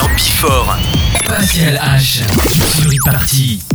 en Bifort. Pascal H. Sur Party.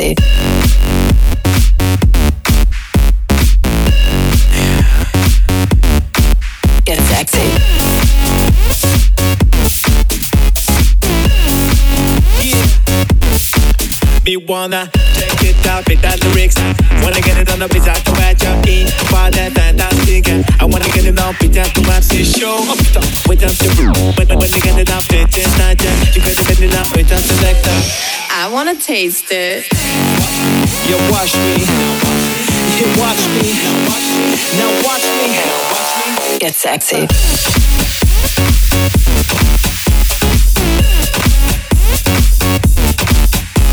Sexy. Get sexy. Me wanna check it out with the lyrics. Wanna get it on the beat wanna taste it. You watch me. You watch me. Now watch me. Watch me. Get sexy.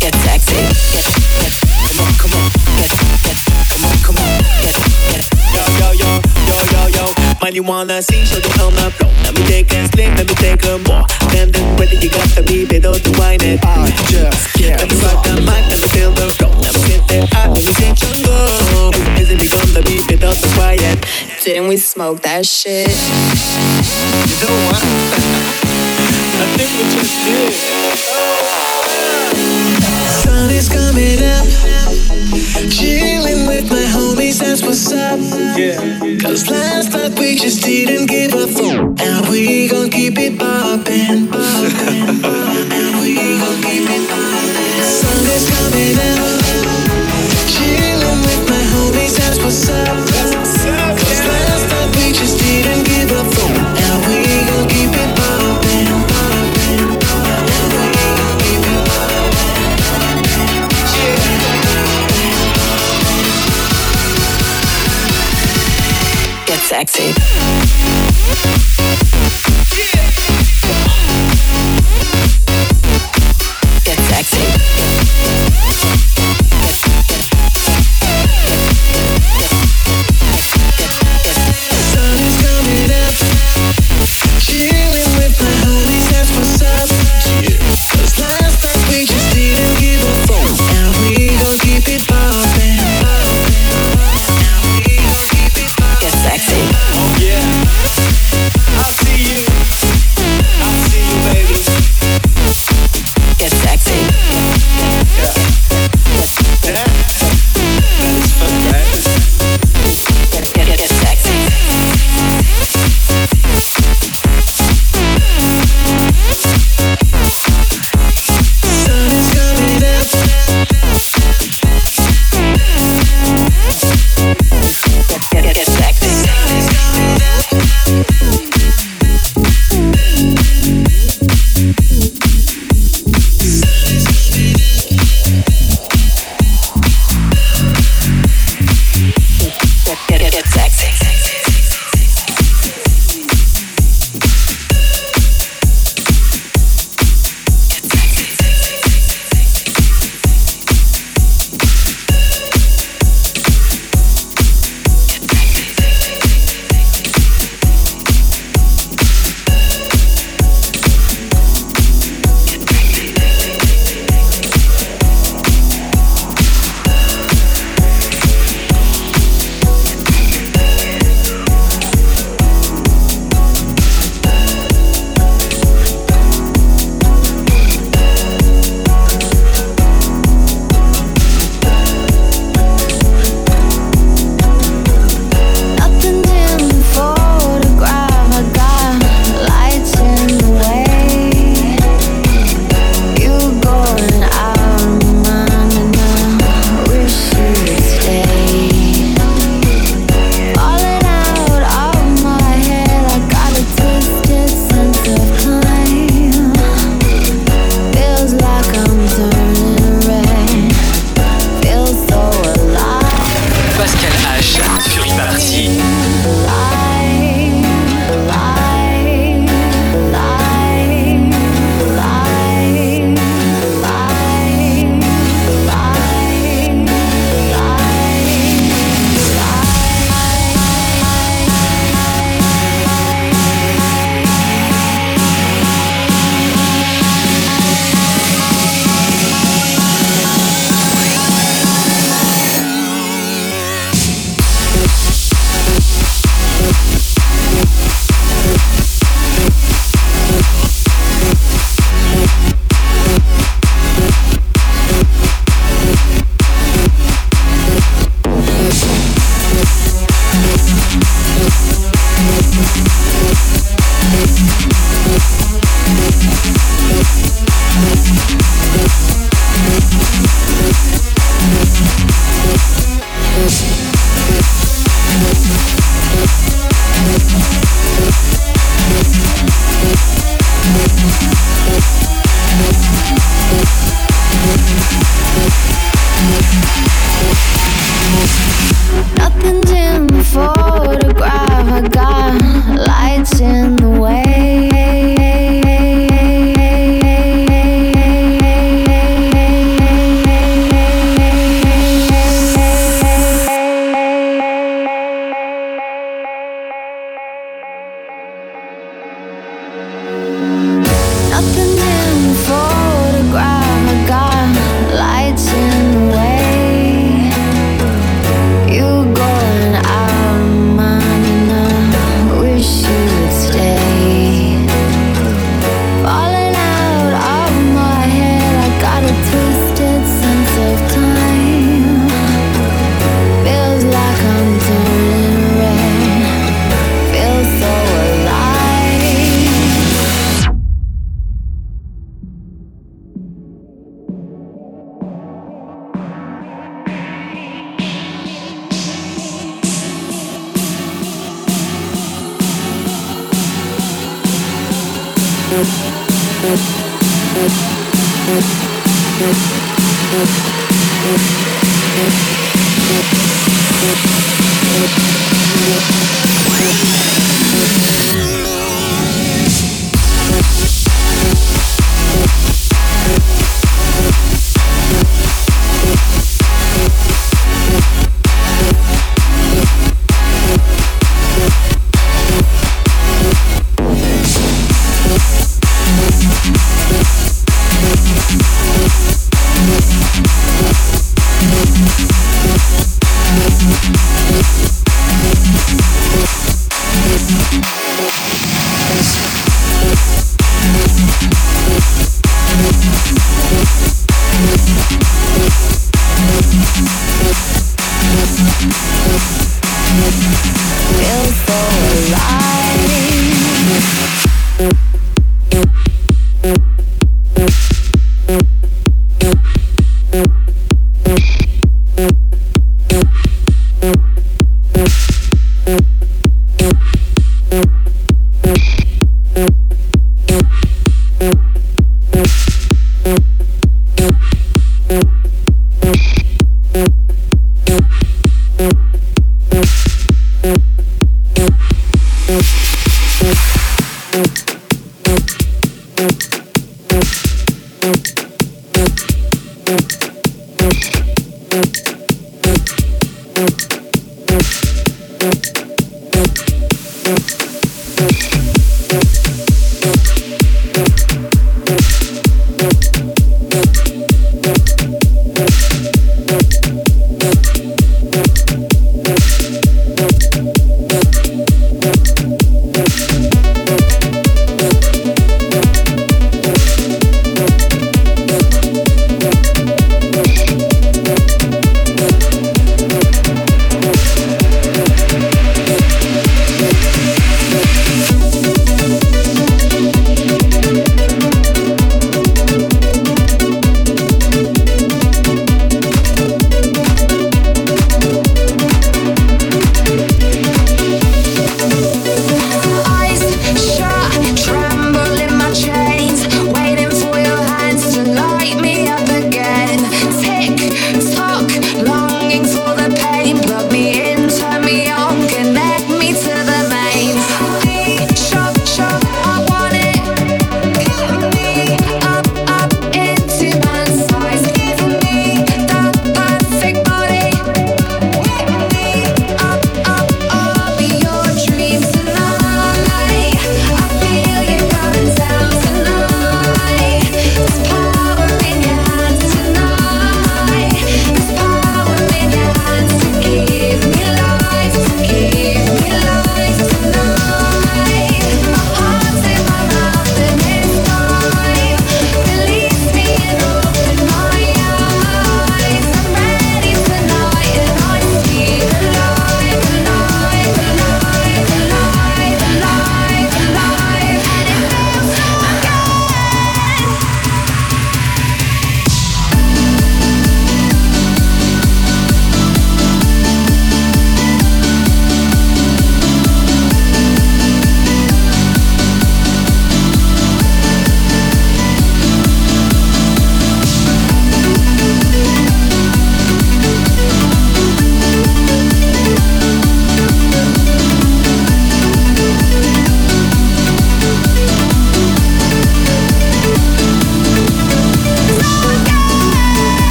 Get sexy. Get, get, Come on, come on. get, get, Come on, come on. get, get. Yo, yo, yo, yo, yo, yo. Man, you wanna sing, so you on the floor. Let me take a split, let me take a more. Then, then, ready, you got the beat, better to wine it. I just can't Let me rock the mic, let me feel the flow. Let me get that out, let me take jungle. Isn't it on the beat, better to quiet? Didn't we smoke that shit? You know what? I think we just did. Sun is coming up. Chilling with my that's what's up. Yeah. Cause last night we just didn't give a fuck. And we gon' keep it poppin', poppin'. and we gon' keep it poppin'. Sun is coming up. Chilling with my homies, that's what's up. Cause last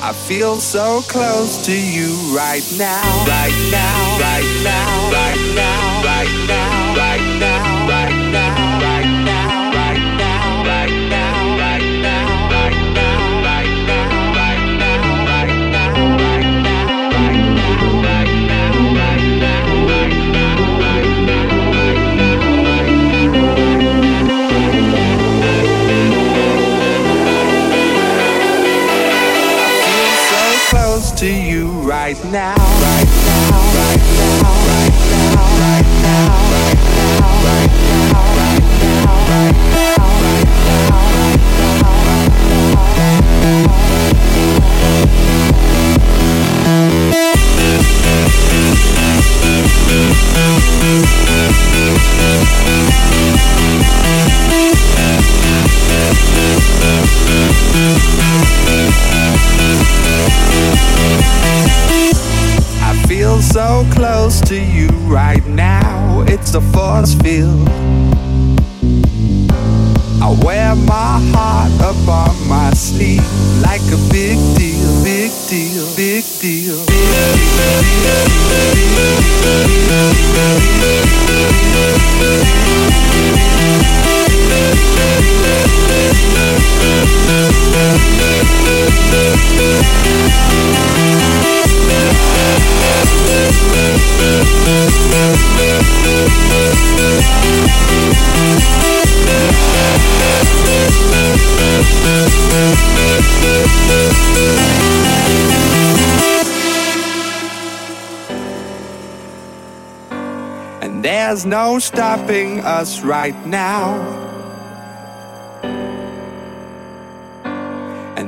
I feel so close to you right now, right now, right now, right now, right now, right now, right now, right now, right now, right now, right now, right now, right now, right now, right now, right now, right now. I feel so close to you right now. It's a force field. I wear my heart up on my sleeve like a big deal, big deal, big deal, big And there's no stopping us right now.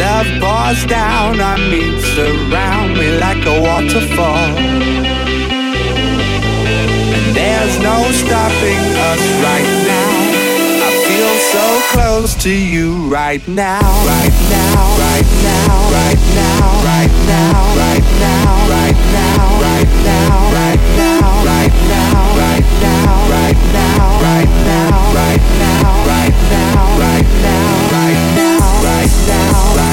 Love pours down on me, surround me like a waterfall. And there's no stopping us right now. I feel so close to you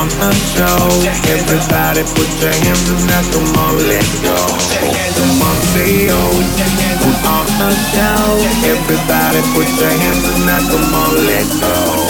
on and show. Everybody put your hands in the come on, let's go. Come on, see you. Put on a show. Everybody put your hands in the come on, let's go.